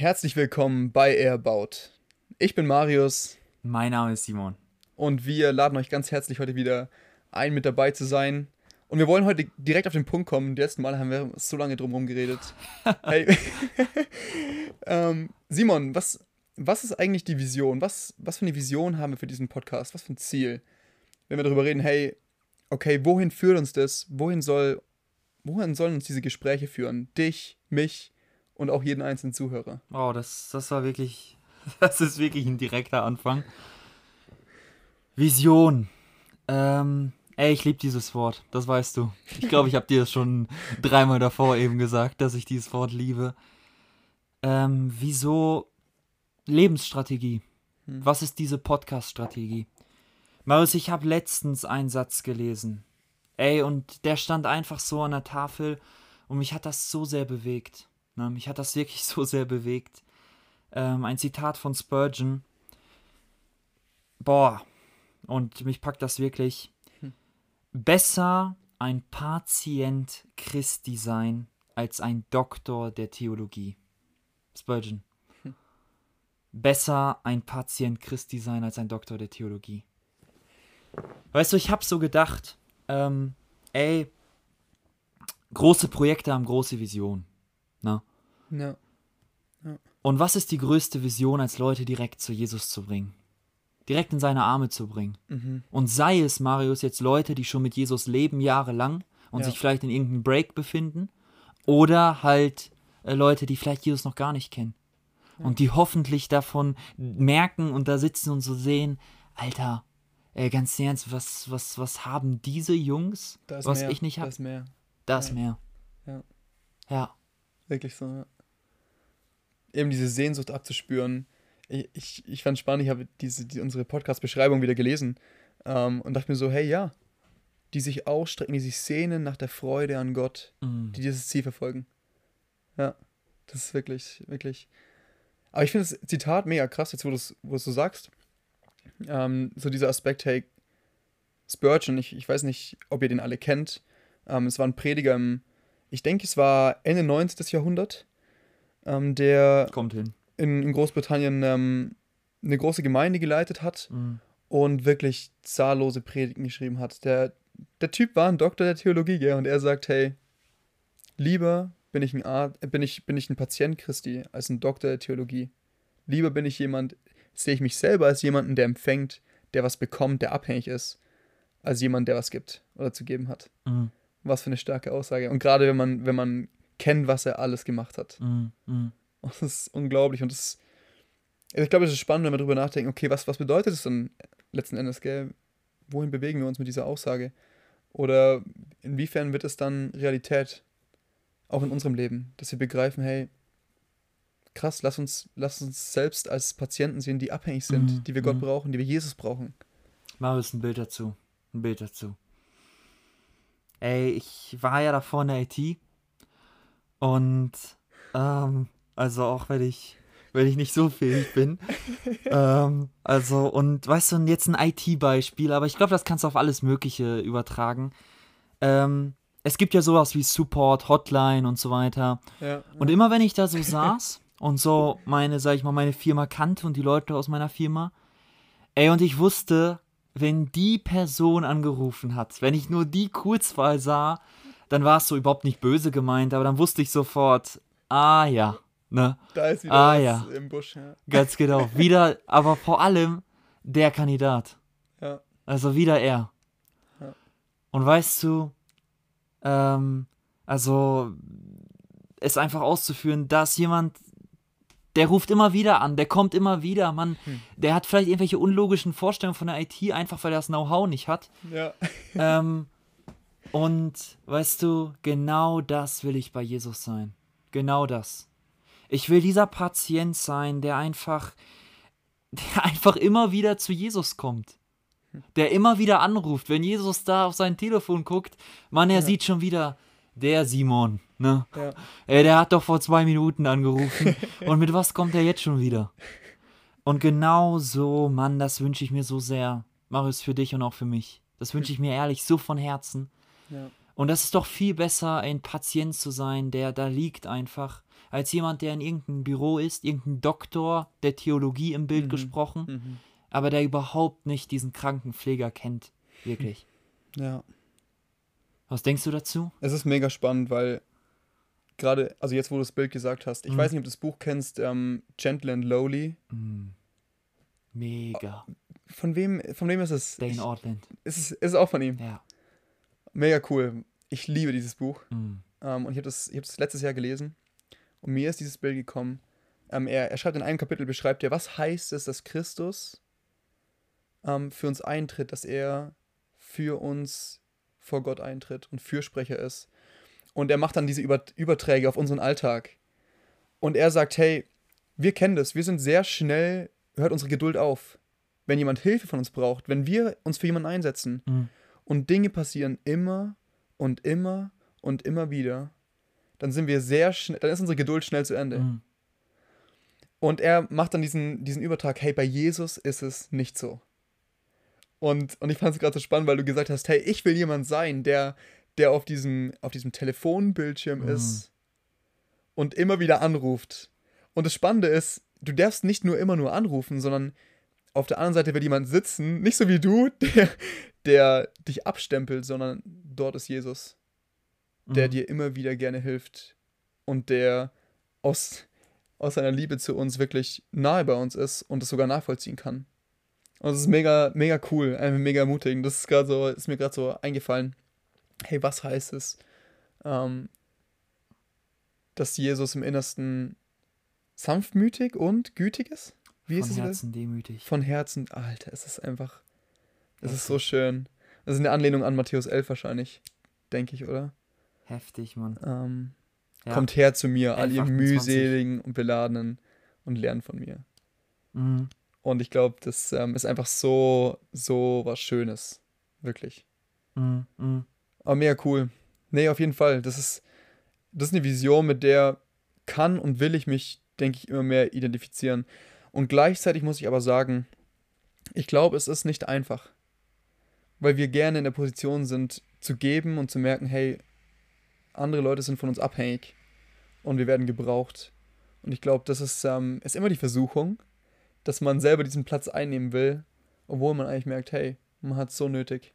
Herzlich willkommen bei Airbaut. Ich bin Marius. Mein Name ist Simon. Und wir laden euch ganz herzlich heute wieder ein, mit dabei zu sein. Und wir wollen heute direkt auf den Punkt kommen. Die letzten Mal haben wir so lange drumherum geredet. hey. ähm, Simon, was, was ist eigentlich die Vision? Was, was für eine Vision haben wir für diesen Podcast? Was für ein Ziel? Wenn wir darüber reden, hey, okay, wohin führt uns das? Wohin soll, wohin sollen uns diese Gespräche führen? Dich, mich und auch jeden einzelnen Zuhörer. Oh, das, das war wirklich, das ist wirklich ein direkter Anfang. Vision. Ähm, ey, ich liebe dieses Wort, das weißt du. Ich glaube, ich habe dir das schon dreimal davor eben gesagt, dass ich dieses Wort liebe. Ähm, wieso Lebensstrategie? Hm. Was ist diese Podcast-Strategie? Marius, ich habe letztens einen Satz gelesen. Ey, und der stand einfach so an der Tafel und mich hat das so sehr bewegt. Ne? Mich hat das wirklich so sehr bewegt. Ähm, ein Zitat von Spurgeon. Boah, und mich packt das wirklich. Hm. Besser ein Patient Christi sein als ein Doktor der Theologie. Spurgeon. Hm. Besser ein Patient Christi sein als ein Doktor der Theologie. Weißt du, ich hab so gedacht, ähm, ey, große Projekte haben große Visionen. Ne? Ja. ja. Und was ist die größte Vision, als Leute direkt zu Jesus zu bringen? Direkt in seine Arme zu bringen. Mhm. Und sei es, Marius, jetzt Leute, die schon mit Jesus leben, jahrelang und ja. sich vielleicht in irgendeinem Break befinden, oder halt äh, Leute, die vielleicht Jesus noch gar nicht kennen. Ja. Und die hoffentlich davon merken und da sitzen und so sehen, Alter, äh, ganz ernst, was, was, was haben diese Jungs, was mehr, ich nicht habe? Das mehr. Das ja. mehr. Ja. Ja. Wirklich so, ja. Eben diese Sehnsucht abzuspüren. Ich, ich, ich fand spannend, ich habe diese, die, unsere Podcast-Beschreibung wieder gelesen ähm, und dachte mir so, hey, ja, die sich ausstrecken, die sich sehnen nach der Freude an Gott, mm. die dieses Ziel verfolgen. Ja, das ist wirklich, wirklich. Aber ich finde das Zitat mega krass, jetzt wo du es wo so sagst. Ähm, so dieser Aspekt, hey, Spurgeon, ich, ich weiß nicht, ob ihr den alle kennt. Ähm, es war ein Prediger im ich denke, es war Ende 19. Jahrhundert, ähm, der. In, in Großbritannien ähm, eine große Gemeinde geleitet hat mhm. und wirklich zahllose Predigten geschrieben hat. Der, der Typ war ein Doktor der Theologie, gell? und er sagt, hey, lieber bin ich ein Art, bin ich, bin ich ein Patient Christi als ein Doktor der Theologie. Lieber bin ich jemand, sehe ich mich selber als jemanden, der empfängt, der was bekommt, der abhängig ist, als jemand, der was gibt oder zu geben hat. Mhm. Was für eine starke Aussage. Und gerade wenn man, wenn man kennt, was er alles gemacht hat. Mm, mm. Das ist unglaublich. Und das, also ich glaube, es ist spannend, wenn wir darüber nachdenken, okay, was, was bedeutet es dann letzten Endes, gell? Wohin bewegen wir uns mit dieser Aussage? Oder inwiefern wird es dann Realität, auch in unserem Leben, dass wir begreifen, hey, krass, lass uns, lass uns selbst als Patienten sehen, die abhängig sind, mm, die wir Gott mm. brauchen, die wir Jesus brauchen. Mach uns ein Bild dazu. Ein Bild dazu. Ey, ich war ja davor in der IT und ähm, also auch wenn ich wenn ich nicht so fähig bin. ähm, also, und weißt du, jetzt ein IT-Beispiel, aber ich glaube, das kannst du auf alles Mögliche übertragen. Ähm, es gibt ja sowas wie Support, Hotline und so weiter. Ja, ja. Und immer wenn ich da so saß und so meine, sag ich mal, meine Firma kannte und die Leute aus meiner Firma, ey, und ich wusste, wenn die Person angerufen hat, wenn ich nur die Kurzwahl sah, dann war es so überhaupt nicht böse gemeint, aber dann wusste ich sofort, ah ja, ne? Da ist wieder ah, ja. im Busch, ja. Ganz genau. Wieder, aber vor allem der Kandidat. Ja. Also wieder er. Ja. Und weißt du, ähm, also es einfach auszuführen, dass jemand der ruft immer wieder an, der kommt immer wieder, man, hm. der hat vielleicht irgendwelche unlogischen Vorstellungen von der IT, einfach weil er das Know-how nicht hat. Ja. Ähm, und weißt du, genau das will ich bei Jesus sein. Genau das. Ich will dieser Patient sein, der einfach, der einfach immer wieder zu Jesus kommt. Der immer wieder anruft, wenn Jesus da auf sein Telefon guckt, man, er ja. sieht schon wieder, der Simon, ne? Ja. Ey, der hat doch vor zwei Minuten angerufen. und mit was kommt er jetzt schon wieder? Und genau so, Mann, das wünsche ich mir so sehr. Marius, für dich und auch für mich. Das wünsche ich mir ehrlich so von Herzen. Ja. Und das ist doch viel besser, ein Patient zu sein, der da liegt einfach, als jemand, der in irgendeinem Büro ist, irgendein Doktor der Theologie im Bild Mhm. gesprochen, Mhm. aber der überhaupt nicht diesen Krankenpfleger kennt. Wirklich. Ja. Was denkst du dazu? Es ist mega spannend, weil gerade, also jetzt, wo du das Bild gesagt hast, ich Mhm. weiß nicht, ob du das Buch kennst, ähm, Gentle and Lowly. Mm. Mega. Von wem, von wem ist es? Dane Ortland. ist es ist es auch von ihm. Ja. Mega cool. Ich liebe dieses Buch. Mm. Ähm, und ich habe das, ich hab das letztes Jahr gelesen. Und mir ist dieses Bild gekommen. Ähm, er, er schreibt in einem Kapitel, beschreibt er, was heißt es, dass Christus ähm, für uns eintritt, dass er für uns vor Gott eintritt und Fürsprecher ist. Und er macht dann diese Über Überträge auf unseren Alltag. Und er sagt, hey, wir kennen das, wir sind sehr schnell, hört unsere Geduld auf. Wenn jemand Hilfe von uns braucht, wenn wir uns für jemanden einsetzen Mm. Und Dinge passieren immer und immer und immer wieder, dann sind wir sehr schnell, dann ist unsere Geduld schnell zu Ende. Mm. Und er macht dann diesen, diesen Übertrag, hey, bei Jesus ist es nicht so. Und, und ich fand es gerade so spannend, weil du gesagt hast, hey, ich will jemand sein, der, der auf diesem, auf diesem Telefonbildschirm Mhm. ist und immer wieder anruft. Und das Spannende ist, du darfst nicht nur immer nur anrufen, sondern auf der anderen Seite wird jemand sitzen, nicht so wie du, der, der dich abstempelt, sondern dort ist Jesus der Mm. dir immer wieder gerne hilft und der aus, aus seiner Liebe zu uns wirklich nahe bei uns ist und es sogar nachvollziehen kann. Und das ist mega, mega cool, einfach mega ermutigend. Das ist gerade so, ist mir gerade so eingefallen. Hey, was heißt es, ähm, dass Jesus im Innersten sanftmütig und gütig ist? Wie ist Von es? Herzen demütig. Von Herzen. Alter, es ist einfach. Es ist so schön. Das ist eine Anlehnung an Matthäus 11 wahrscheinlich, denke ich, oder? Heftig, Mann. Ähm, Ja. Kommt her zu mir, all 11, ihr 28. mühseligen und beladenen und lernt von mir. Mm. Und ich glaube, das ähm, ist einfach so, so was Schönes. Wirklich. Mm. Mm. Aber mega cool. Nee, auf jeden Fall. Das ist, das ist eine Vision, mit der kann und will ich mich, denke ich, immer mehr identifizieren. Und gleichzeitig muss ich aber sagen, ich glaube, es ist nicht einfach. Weil wir gerne in der Position sind, zu geben und zu merken, hey, andere Leute sind von uns abhängig und wir werden gebraucht. Und ich glaube, das ist, ähm, ist immer die Versuchung, dass man selber diesen Platz einnehmen will, obwohl man eigentlich merkt, hey, man hat es so nötig.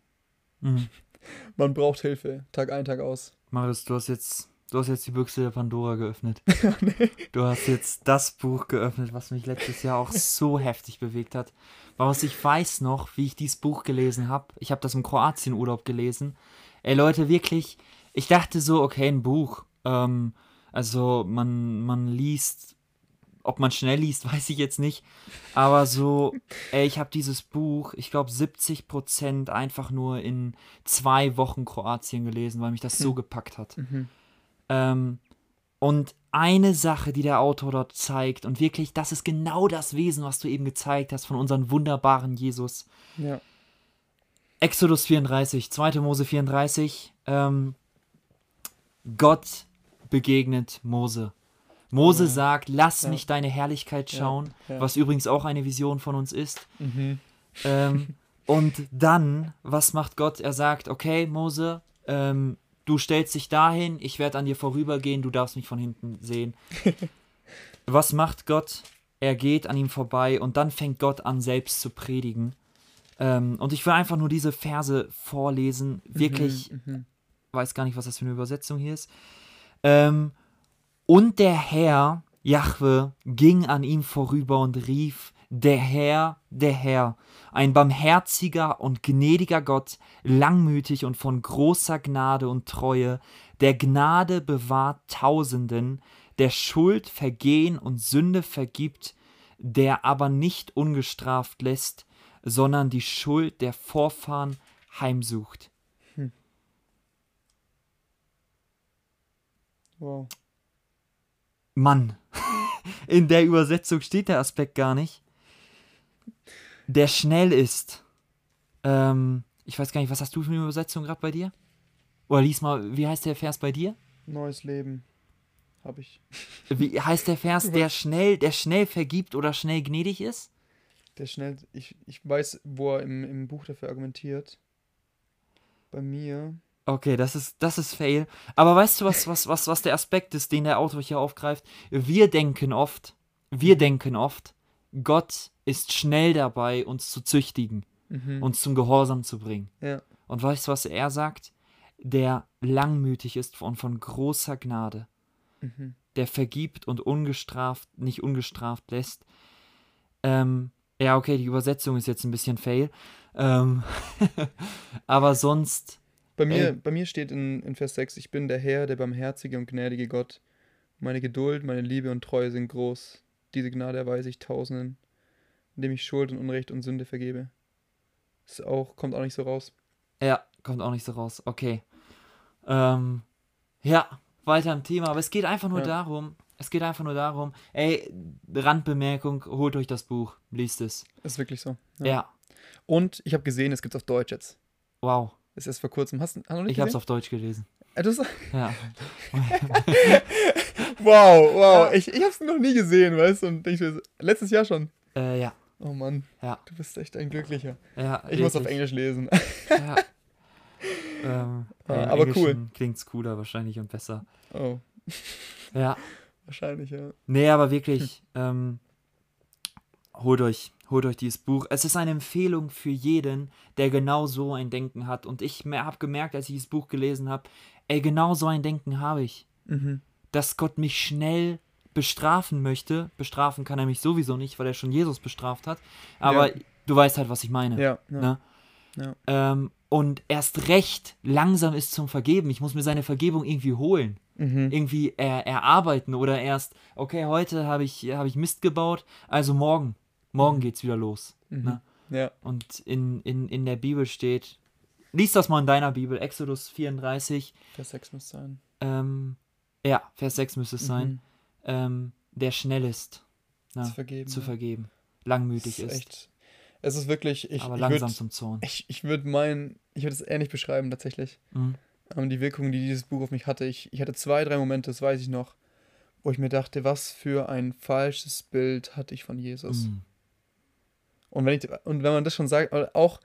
Mm. Man braucht Hilfe, Tag ein, Tag aus. Marius, du hast jetzt, du hast jetzt die Büchse der Pandora geöffnet. Du hast jetzt das Buch geöffnet, was mich letztes Jahr auch so heftig bewegt hat. Marius, ich weiß noch, wie ich dieses Buch gelesen habe. Ich habe das im Kroatien-Urlaub gelesen. Ey, Leute, wirklich, ich dachte so, okay, ein Buch. Ähm, also man, man liest, ob man schnell liest, weiß ich jetzt nicht. Aber so, ey, ich habe dieses Buch, ich glaube 70 Prozent einfach nur in zwei Wochen Kroatien gelesen, weil mich das so gepackt hat. Mhm. Ähm, und eine Sache, die der Autor dort zeigt, und wirklich, das ist genau das Wesen, was du eben gezeigt hast von unserem wunderbaren Jesus. Ja. Exodus 34, 2. Mose 34, ähm, Gott begegnet Mose. Mose Ja. sagt, lass Ja. mich deine Herrlichkeit schauen, Ja. was übrigens auch eine Vision von uns ist. Mhm. Ähm, und dann, was macht Gott? Er sagt, okay, Mose, ähm, du stellst dich dahin, ich werde an dir vorübergehen, du darfst mich von hinten sehen. was macht Gott? Er geht an ihm vorbei und dann fängt Gott an, selbst zu predigen. Ähm, und ich will einfach nur diese Verse vorlesen. Wirklich, Mhm. weiß gar nicht, was das für eine Übersetzung hier ist. Ähm, und der Herr, Jahwe, ging an ihm vorüber und rief, der Herr, der Herr, ein barmherziger und gnädiger Gott, langmütig und von großer Gnade und Treue, der Gnade bewahrt Tausenden, der Schuld, Vergehen und Sünde vergibt, der aber nicht ungestraft lässt, sondern die Schuld der Vorfahren heimsucht. Wow. Mann, in der Übersetzung steht der Aspekt gar nicht. Der schnell ist. Ähm, ich weiß gar nicht, was hast du für eine Übersetzung gerade bei dir? Oder lies mal, wie heißt der Vers bei dir? Neues Leben habe ich. Wie heißt der Vers, der schnell, der schnell vergibt oder schnell gnädig ist? Der schnell, ich, ich weiß, wo er im, im Buch dafür argumentiert. Bei mir, Okay, das ist, das ist Fail. Aber weißt du, was, was, was, was der Aspekt ist, den der Autor hier aufgreift? Wir denken oft, wir denken oft, Gott ist schnell dabei, uns zu züchtigen, Mhm. uns zum Gehorsam zu bringen. Ja. Und weißt du, was er sagt? Der langmütig ist und von großer Gnade, Mhm. der vergibt und ungestraft, nicht ungestraft lässt. Ähm, ja, okay, die Übersetzung ist jetzt ein bisschen fail. Ähm, aber sonst, Bei mir, Ey. bei mir steht in, in Vers 6, ich bin der Herr, der barmherzige und gnädige Gott. Meine Geduld, meine Liebe und Treue sind groß. Diese Gnade erweise ich Tausenden, indem ich Schuld und Unrecht und Sünde vergebe. Ist auch, kommt auch nicht so raus. ja, kommt auch nicht so raus. Okay. Ähm, ja, weiter im Thema. Aber es geht einfach nur Ja. darum, es geht einfach nur darum, ey, Randbemerkung, holt euch das Buch, liest es. Ist wirklich so. Ja, Und ich habe gesehen, es gibt auf Deutsch jetzt. wow. Ist erst vor kurzem. Hast, hast du noch nicht Ich hab's gesehen? auf Deutsch gelesen. Äh, das, Ja. wow, wow. Ja. Ich, ich hab's noch nie gesehen, weißt du? Und denk ich mir, so, letztes Jahr schon. Äh, ja. Oh Mann, Ja. du bist echt ein Glücklicher. Ja. Ich muss auf wirklich. Englisch lesen. Ja. ähm, Ah, im aber cool. Englischen Klingt's cooler wahrscheinlich und besser. Oh, Ja. wahrscheinlich, ja. Nee, aber wirklich, ähm, holt euch, holt euch dieses Buch. Es ist eine Empfehlung für jeden, der genau so ein Denken hat. Und ich habe gemerkt, als ich dieses Buch gelesen habe, ey, genau so ein Denken habe ich. Mhm. Dass Gott mich schnell bestrafen möchte. Bestrafen kann er mich sowieso nicht, weil er schon Jesus bestraft hat. Aber Ja. du weißt halt, was ich meine. Ja, ja. Ne? Ja. Ähm, und erst recht langsam ist zum Vergeben. Ich muss mir seine Vergebung irgendwie holen. Mhm. Irgendwie er, erarbeiten oder erst, okay, heute habe ich, hab ich Mist gebaut, also morgen. Morgen geht's wieder los. Mhm. Ne? Ja, Und in, in, in der Bibel steht, lies das mal in deiner Bibel, Exodus 34, Vers 6 muss sein. ähm, ja, Vers 6 müsste es sein, Mhm. Ähm, der schnell ist ja, Zu vergeben. zu vergeben, langmütig ist echt. Es ist wirklich. Ich, aber ich langsam würd, zum Zorn. Ich, ich würde meinen. Ich würde es ähnlich beschreiben, tatsächlich. Mhm. Ähm, die Wirkung, die dieses Buch auf mich hatte. Ich, ich hatte zwei, drei Momente, das weiß ich noch, wo ich mir dachte, was für ein falsches Bild hatte ich von Jesus. Mhm. Und, wenn ich, und wenn man das schon sagt, auch,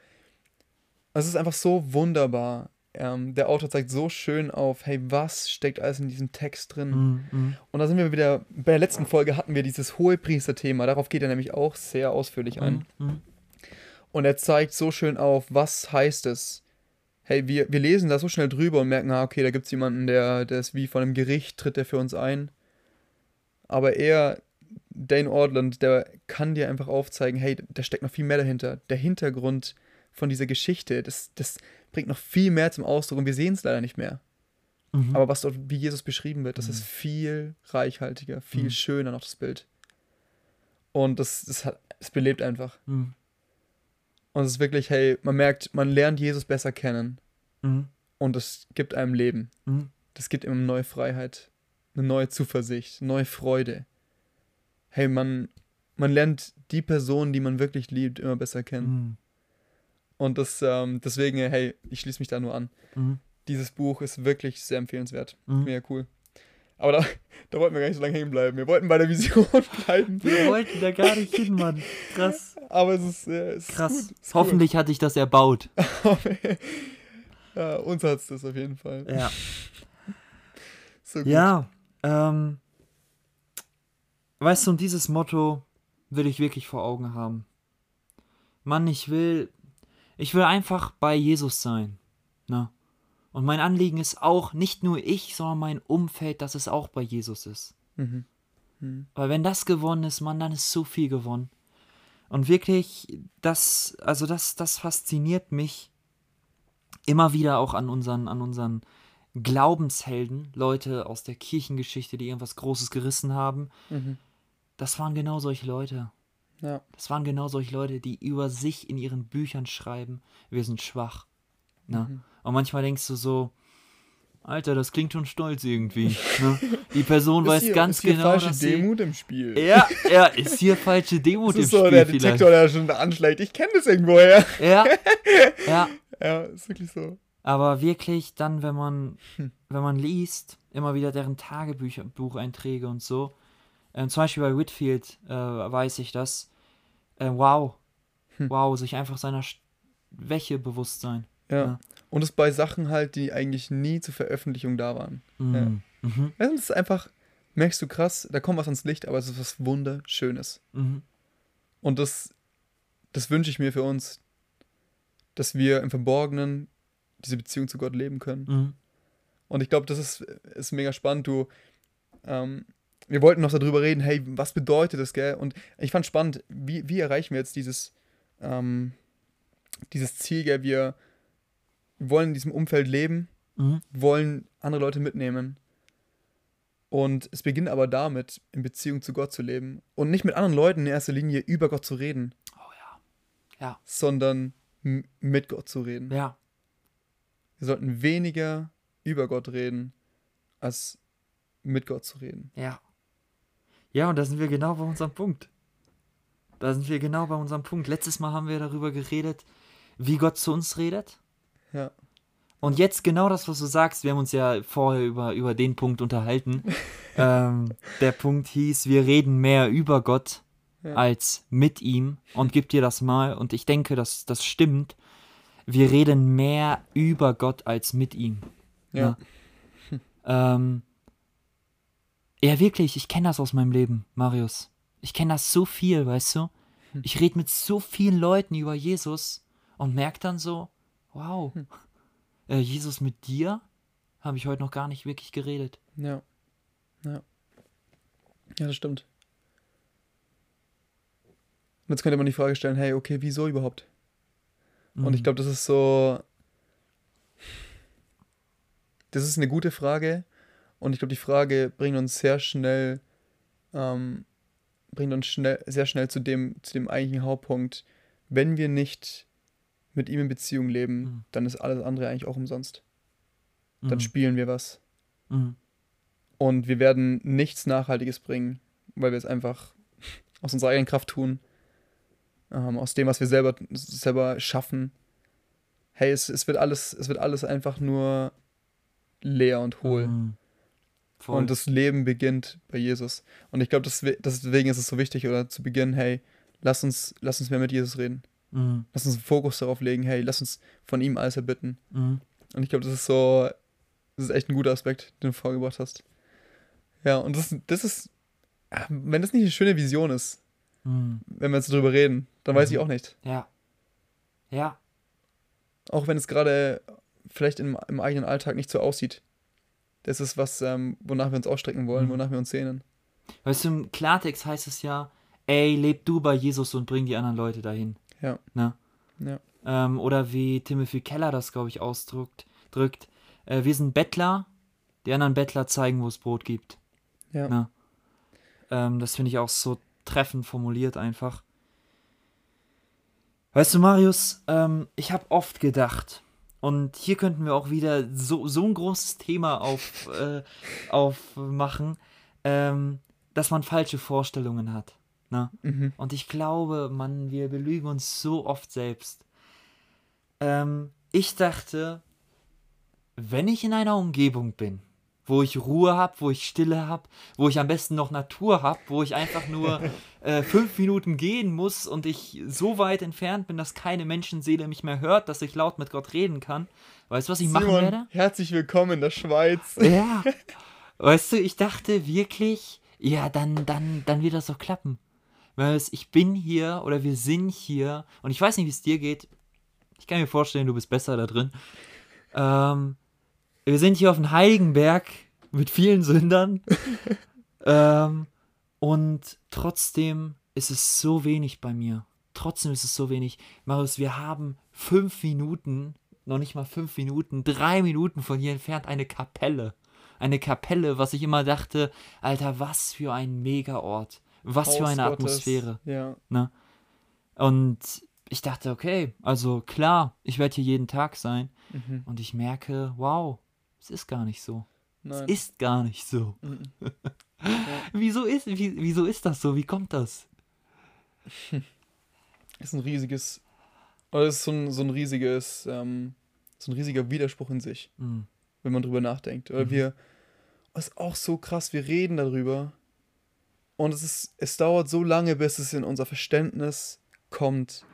es ist einfach so wunderbar. Ähm, der Autor zeigt so schön auf, hey, was steckt alles in diesem Text drin? Mhm. Mhm. Und da sind wir wieder, bei der letzten Folge hatten wir dieses Hohepriester-Thema, darauf geht er nämlich auch sehr ausführlich ein. Mhm. Und er zeigt so schön auf, was heißt es. Hey, wir, wir lesen da so schnell drüber und merken, ah, okay, da gibt es jemanden, der, der ist wie von einem Gericht, tritt der für uns ein. Aber er, Dane Ortland, der kann dir einfach aufzeigen, hey, da steckt noch viel mehr dahinter. Der Hintergrund von dieser Geschichte, das, das bringt noch viel mehr zum Ausdruck und wir sehen es leider nicht mehr. Mhm. Aber was dort, wie Jesus beschrieben wird, das Mhm. ist viel reichhaltiger, viel Mhm. schöner noch das Bild. Und das, das, hat, es belebt einfach. Mhm. Und es ist wirklich, hey, man merkt, man lernt Jesus besser kennen. Mhm. Und es gibt einem Leben. Mhm. Das gibt ihm eine neue Freiheit, eine neue Zuversicht, neue Freude. Hey, man, man lernt die Person, die man wirklich liebt, immer besser kennen. Und das, ähm, deswegen, hey, ich schließe mich da nur an. Mhm. Dieses Buch ist wirklich sehr empfehlenswert. Mhm. Mega cool. Aber da, da wollten wir gar nicht so lange hängen bleiben. Wir wollten bei der Vision bleiben. Wir wollten da gar nicht hin, Mann. Krass. Aber es ist, äh, es Krass. ist gut. Ist Hoffentlich hat dich das erbaut. Ja, uns hat es das auf jeden Fall. Ja. So gut. Ja. Ähm, weißt du, und dieses Motto will ich wirklich vor Augen haben. Mann, ich will, ich will einfach bei Jesus sein. Ne? Und mein Anliegen ist auch, nicht nur ich, sondern mein Umfeld, dass es auch bei Jesus ist. Mhm. Mhm. Weil wenn das gewonnen ist, Mann, dann ist so viel gewonnen. Und wirklich, das, also das, das fasziniert mich immer wieder auch an unseren, an unseren Glaubenshelden, Leute aus der Kirchengeschichte, die irgendwas Großes gerissen haben. Mhm. Das waren genau solche Leute. Ja. Das waren genau solche Leute, die über sich in ihren Büchern schreiben, wir sind schwach. Ne? Mhm. Und manchmal denkst du so, Alter, das klingt schon stolz irgendwie. ne? Die Person weiß ist hier, ganz ist hier genau, falsche dass sie, Demut im Spiel. ja, ja, ist hier falsche Demut im ist so Spiel der vielleicht. Detektor, der schon anschlägt. Ich kenne das irgendwoher. Ja, ja, Ja, ist wirklich so. aber wirklich dann, wenn man, Hm. wenn man liest, immer wieder deren Tagebücher, Bucheinträge und so. Ähm, zum Beispiel bei Whitfield äh, weiß ich das. Äh, wow, Hm. wow, sich einfach seiner Schwäche bewusst sein. Ja. Ja. Und es bei Sachen halt, die eigentlich nie zur Veröffentlichung da waren. Mhm. Ja. Mhm. Es ist einfach, merkst du krass, da kommt was ans Licht, aber es ist was Wunderschönes. Mhm. Und das, das wünsche ich mir für uns, dass wir im Verborgenen diese Beziehung zu Gott leben können. Mhm. Und ich glaube, das ist, ist mega spannend. Du, ähm, wir wollten noch darüber reden, hey, was bedeutet das, gell? Und ich fand spannend, wie, wie erreichen wir jetzt dieses, ähm, dieses Ziel, gell? Wir wollen in diesem Umfeld leben, Mhm. wollen andere Leute mitnehmen. Und es beginnt aber damit, in Beziehung zu Gott zu leben. Und nicht mit anderen Leuten in erster Linie über Gott zu reden, Oh ja. Ja. sondern mit Gott zu reden. Ja. Wir sollten weniger über Gott reden, als mit Gott zu reden. Ja. Ja, und da sind wir genau bei unserem Punkt. Da sind wir genau bei unserem Punkt. Letztes Mal haben wir darüber geredet, wie Gott zu uns redet. Ja. Und jetzt genau das, was du sagst, wir haben uns ja vorher über, über den Punkt unterhalten. ähm, der Punkt hieß, wir reden mehr über Gott Ja. als mit ihm. Und gib dir das mal. Und ich denke, dass das stimmt. Wir reden mehr über Gott als mit ihm. Ja. Ähm, ja, wirklich, ich kenne das aus meinem Leben, Marius. Ich kenne das so viel, weißt du? Hm. Ich rede mit so vielen Leuten über Jesus und merke dann so, wow, Hm. äh, Jesus mit dir habe ich heute noch gar nicht wirklich geredet. Ja. Ja. Ja, das stimmt. Und jetzt könnte man die Frage stellen, hey, okay, wieso überhaupt? Und ich Mhm. glaube, das ist so. Das ist eine gute Frage. Und ich glaube, die Frage bringt uns sehr schnell, ähm, bringt uns schnell, sehr schnell zu dem, zu dem eigentlichen Hauptpunkt. Wenn wir nicht mit ihm in Beziehung leben, Mhm. dann ist alles andere eigentlich auch umsonst. Dann Mhm. spielen wir was. Mhm. Und wir werden nichts Nachhaltiges bringen, weil wir es einfach aus unserer eigenen Kraft tun. Ähm, aus dem, was wir selber, selber schaffen. Hey, es, es, wird alles, es wird alles einfach nur leer und hohl. Mhm. Voll. Und das Leben beginnt bei Jesus. Und ich glaube, deswe- deswegen ist es so wichtig, oder zu Beginn, hey, lass uns, lass uns mehr mit Jesus reden. Mhm. Lass uns einen Fokus darauf legen, hey, lass uns von ihm alles erbitten. Mhm. Und ich glaube, das ist so, das ist echt ein guter Aspekt, den du vorgebracht hast. Ja, und das, das ist, ah, wenn das nicht eine schöne Vision ist, Mhm. wenn wir jetzt drüber reden, dann weiß ich Mhm. auch nicht. Ja. Ja. Auch wenn es gerade vielleicht im, im eigenen Alltag nicht so aussieht. Das ist was, ähm, wonach wir uns ausstrecken wollen, Mhm. wonach wir uns sehnen. Weißt du, im Klartext heißt es ja, ey, leb du bei Jesus und bring die anderen Leute dahin. Ja. Ne? Ja. Ähm, oder wie Timothy Keller das, glaube ich, ausdrückt, drückt. Äh, wir sind Bettler, die anderen Bettler zeigen, wo es Brot gibt. Ja. Ne? Ähm, das finde ich auch so treffend formuliert einfach. Weißt du, Marius, ähm, ich habe oft gedacht, und hier könnten wir auch wieder so, so ein großes Thema auf, äh, aufmachen, ähm, dass man falsche Vorstellungen hat. Ne? Mhm. Und ich glaube, man, wir belügen uns so oft selbst. Ähm, ich dachte, wenn ich in einer Umgebung bin, wo ich Ruhe habe, wo ich Stille habe, wo ich am besten noch Natur habe, wo ich einfach nur äh, fünf Minuten gehen muss und ich so weit entfernt bin, dass keine Menschenseele mich mehr hört, dass ich laut mit Gott reden kann. Weißt du, was ich machen Simon, werde? herzlich willkommen in der Schweiz. Ja. Weißt du, ich dachte wirklich, ja, dann, dann, dann wird das doch klappen. Weil ich bin hier oder wir sind hier und ich weiß nicht, wie es dir geht. Ich kann mir vorstellen, du bist besser da drin. Ähm, wir sind hier auf dem Heiligenberg mit vielen Sündern. ähm, und trotzdem ist es so wenig bei mir. Trotzdem ist es so wenig. Marius, wir haben fünf Minuten, noch nicht mal fünf Minuten, drei Minuten von hier entfernt eine Kapelle. Eine Kapelle, was ich immer dachte, Alter, was für ein Mega-Ort. Was für Haus eine Gottes. Atmosphäre. Ja. Und ich dachte, okay, also klar, ich werde hier jeden Tag sein. Mhm. Und ich merke, wow, es ist gar nicht so. Nein. Es ist gar nicht so. Mhm. Wieso ist, wie, wieso ist das so? Wie kommt das? ist ein riesiges, oder ist so ein, so ein riesiges, ähm, so ein riesiger Widerspruch in sich, Mhm. wenn man drüber nachdenkt. Oder Mhm. wir, es ist auch so krass, wir reden darüber und es ist, es dauert so lange, bis es in unser Verständnis kommt,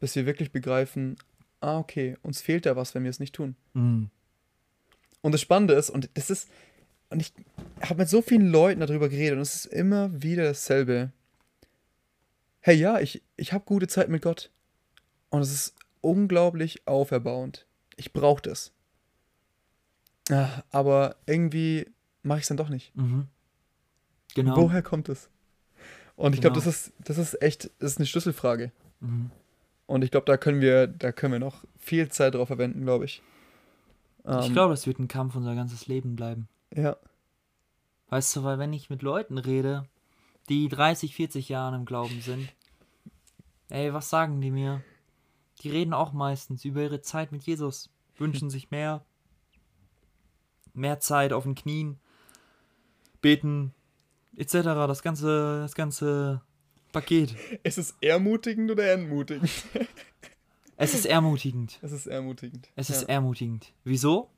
bis wir wirklich begreifen, ah, okay, uns fehlt da was, wenn wir es nicht tun. Mhm. Und das Spannende ist, und das ist, und ich habe mit so vielen Leuten darüber geredet und es ist immer wieder dasselbe. Hey, ja, ich, ich habe gute Zeit mit Gott. Und es ist unglaublich auferbauend. Ich brauche das. Ja, aber irgendwie mache ich es dann doch nicht. Mhm. Genau. Woher kommt es? Und ich glaube, Genau. das ist, das ist echt, das ist eine Schlüsselfrage. Mhm. Und ich glaube, da können wir, da können wir noch viel Zeit drauf verwenden, glaube ich. Ich Ähm, glaube, das wird ein Kampf unser ganzes Leben bleiben. Ja. Weißt du, weil wenn ich mit Leuten rede, die 30, 40 Jahre im Glauben sind, ey, was sagen die mir? Die reden auch meistens über ihre Zeit mit Jesus, wünschen sich mehr, mehr Zeit auf den Knien, beten, etc. Das ganze, das ganze Paket. Ist es ermutigend oder entmutigend? Es ist ermutigend. Es ist ermutigend. Es ist ja. ermutigend. Wieso?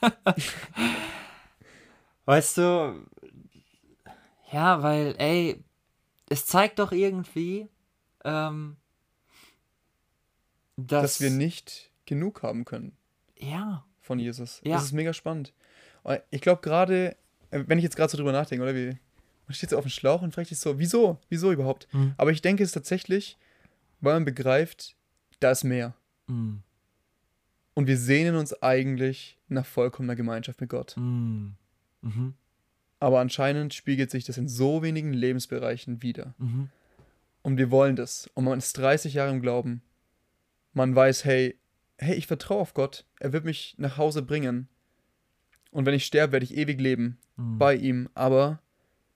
weißt du, ja, weil, ey, es zeigt doch irgendwie, ähm, dass, dass wir nicht genug haben können Ja, von Jesus. Ja. Das ist mega spannend. Und Ich glaube gerade, äh, wenn ich jetzt gerade so drüber nachdenke, oder wie, man steht so auf dem Schlauch und fragt sich so, wieso? Wieso überhaupt? Mhm. Aber ich denke es tatsächlich, weil man begreift, da ist mehr. mm, Und wir sehnen uns eigentlich nach vollkommener Gemeinschaft mit Gott. mm, mhm, Aber anscheinend spiegelt sich das in so wenigen Lebensbereichen wieder. mhm, Und wir wollen das. Und man ist 30 Jahre im Glauben. Man weiß, hey, hey, ich vertraue auf Gott. Er wird mich nach Hause bringen. Und wenn ich sterbe, werde ich ewig leben mm, bei ihm. Aber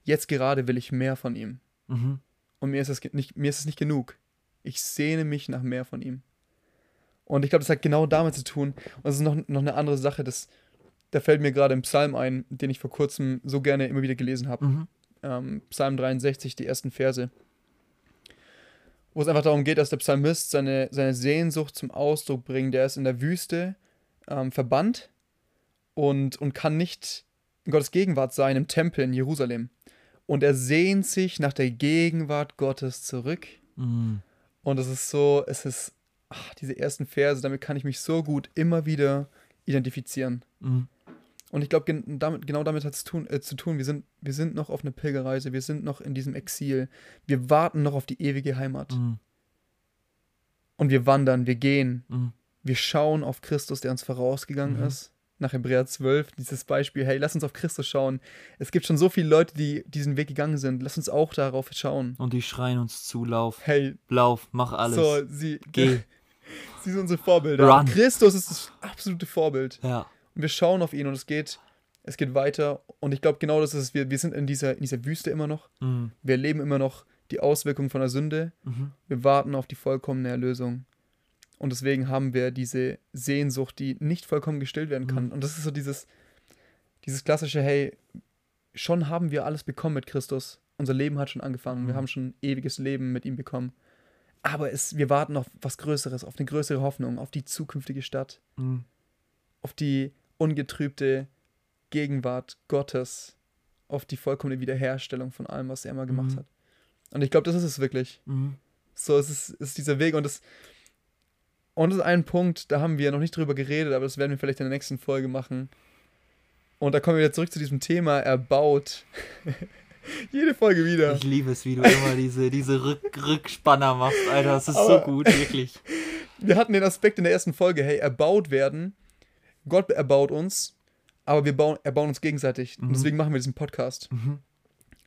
jetzt gerade will ich mehr von ihm. mhm, Und mir ist es nicht, mir ist es nicht genug. Ich sehne mich nach mehr von ihm. Und ich glaube, das hat genau damit zu tun. Und es ist noch, noch eine andere Sache, das, da fällt mir gerade ein Psalm ein, den ich vor kurzem so gerne immer wieder gelesen habe. mhm, ähm, Psalm 63, die ersten Verse, wo es einfach darum geht, dass der Psalmist seine, seine Sehnsucht zum Ausdruck bringt. Der ist in der Wüste ähm, verbannt und, und kann nicht in Gottes Gegenwart sein im Tempel in Jerusalem. Und er sehnt sich nach der Gegenwart Gottes zurück. mm, Und es ist so, es ist, ach, diese ersten Verse, damit kann ich mich so gut immer wieder identifizieren. mm, Und ich glaube, gen damit, genau damit hat es tun, äh, zu tun. Wir sind, wir sind noch auf einer Pilgerreise, wir sind noch in diesem Exil. Wir warten noch auf die ewige Heimat. mm, Und wir wandern, wir gehen. mm, Wir schauen auf Christus, der uns vorausgegangen Mhm. ist. Nach Hebräer 12, dieses Beispiel, hey, lass uns auf Christus schauen. Es gibt schon so viele Leute, die diesen Weg gegangen sind. Lass uns auch darauf schauen. Und die schreien uns zu, lauf, Hey, lauf, mach alles. so, sie, Geh. sie sind unsere Vorbilder. Run. Christus ist das absolute Vorbild. Ja. Und wir schauen auf ihn und es geht, es geht weiter. Und ich glaube, genau das ist es. Wir, wir sind in dieser, in dieser Wüste immer noch. Mm, Wir erleben immer noch die Auswirkungen von der Sünde. mhm, Wir warten auf die vollkommene Erlösung. Und deswegen haben wir diese Sehnsucht, die nicht vollkommen gestillt werden kann. Mhm. Und das ist so dieses, dieses klassische, hey, schon haben wir alles bekommen mit Christus. Unser Leben hat schon angefangen. Wir Mhm. haben schon ewiges Leben mit ihm bekommen. Aber es, wir warten auf was Größeres, auf eine größere Hoffnung, auf die zukünftige Stadt, mm, auf die ungetrübte Gegenwart Gottes, auf die vollkommene Wiederherstellung von allem, was er mal gemacht Mhm. hat. Und ich glaube, das ist es wirklich. mm, So, es ist, es ist dieser Weg und das, und das ist ein Punkt, da haben wir noch nicht drüber geredet, aber das werden wir vielleicht in der nächsten Folge machen. Und da kommen wir wieder zurück zu diesem Thema, erbaut. Jede Folge wieder. Ich liebe es, wie du immer diese, diese Rück Rückspanner machst, Alter. Das ist so Aber- gut, wirklich. Wir hatten den Aspekt in der ersten Folge, hey, erbaut werden. Gott erbaut uns, aber wir bauen, erbauen uns gegenseitig. Mhm. Und deswegen machen wir diesen Podcast. Mhm.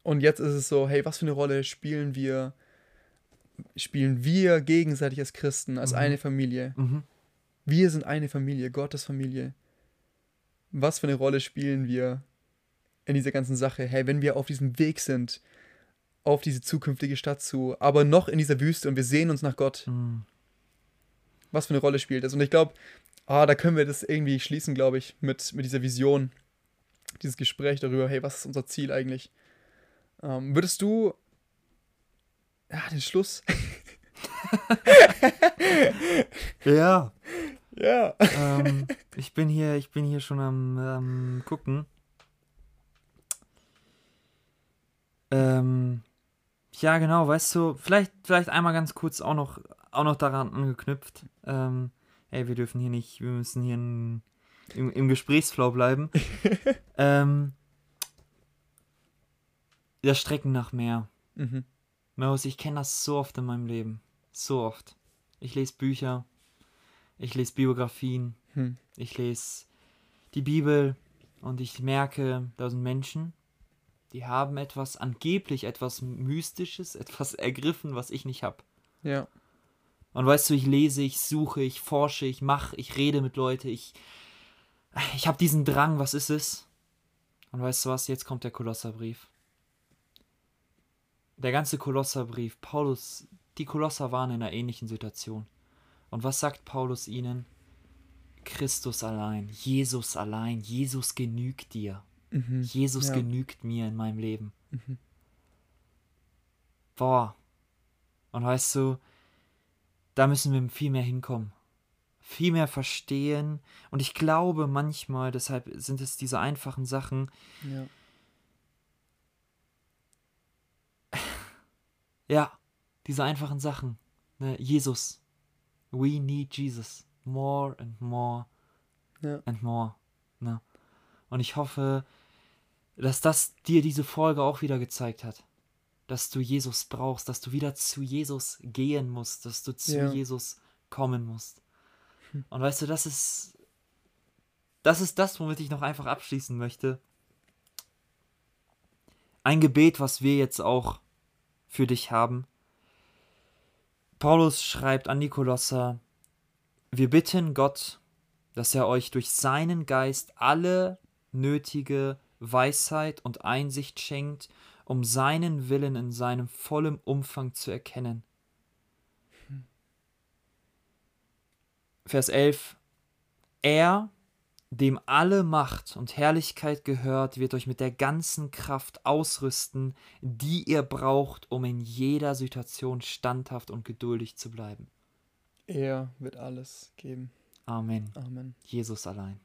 Und jetzt ist es so, hey, was für eine Rolle spielen wir, spielen wir gegenseitig als Christen, als Mhm. eine Familie? Mhm. Wir sind eine Familie, Gottes Familie. Was für eine Rolle spielen wir in dieser ganzen Sache? Hey, wenn wir auf diesem Weg sind, auf diese zukünftige Stadt zu, aber noch in dieser Wüste und wir sehen uns nach Gott, Mm, was für eine Rolle spielt das? Und ich glaube, ah, da können wir das irgendwie schließen, glaube ich, mit, mit dieser Vision, dieses Gespräch darüber, hey, was ist unser Ziel eigentlich? Ähm, würdest du, ja, den Schluss, Ja. ja, ähm, ich bin hier, ich bin hier schon am ähm, gucken. Ähm, ja, genau, weißt du, vielleicht, vielleicht einmal ganz kurz auch noch auch noch daran angeknüpft. Ähm, ey, wir dürfen hier nicht, wir müssen hier in, im, im Gesprächsflow bleiben. ähm, das Strecken nach mehr. Mhm. Maus, ich kenne das so oft in meinem Leben. So oft. Ich lese Bücher, ich lese Biografien, hm. ich lese die Bibel und ich merke, da sind Menschen, die haben etwas, angeblich etwas Mystisches, etwas ergriffen, was ich nicht habe. Ja. Und weißt du, ich lese, ich suche, ich forsche, ich mache, ich rede mit Leuten, ich, ich habe diesen Drang, was ist es? Und weißt du was, jetzt kommt der Kolosserbrief. Der ganze Kolosserbrief, Paulus, die Kolosser waren in einer ähnlichen Situation. Und was sagt Paulus ihnen? Christus allein, Jesus allein, Jesus genügt dir. Mhm, Jesus ja. genügt mir in meinem Leben. Mhm. Boah. Und weißt du, da müssen wir viel mehr hinkommen. Viel mehr verstehen. Und ich glaube manchmal, deshalb sind es diese einfachen Sachen. Ja. Ja, diese einfachen Sachen. Ne? Jesus. We need Jesus. More and more ja. and more. Ne? Und ich hoffe, dass das dir diese Folge auch wieder gezeigt hat. Dass du Jesus brauchst, dass du wieder zu Jesus gehen musst, dass du zu ja. Jesus kommen musst. Hm. Und weißt du, das ist das ist das, womit ich noch einfach abschließen möchte. Ein Gebet, was wir jetzt auch für dich haben. Paulus schreibt an die Kolosser, wir bitten Gott, dass er euch durch seinen Geist alle nötige Weisheit und Einsicht schenkt, um seinen Willen in seinem vollen Umfang zu erkennen. Vers 11. Er, dem alle Macht und Herrlichkeit gehört, wird euch mit der ganzen Kraft ausrüsten, die ihr braucht, um in jeder Situation standhaft und geduldig zu bleiben. Er wird alles geben. Amen. Amen. Jesus allein.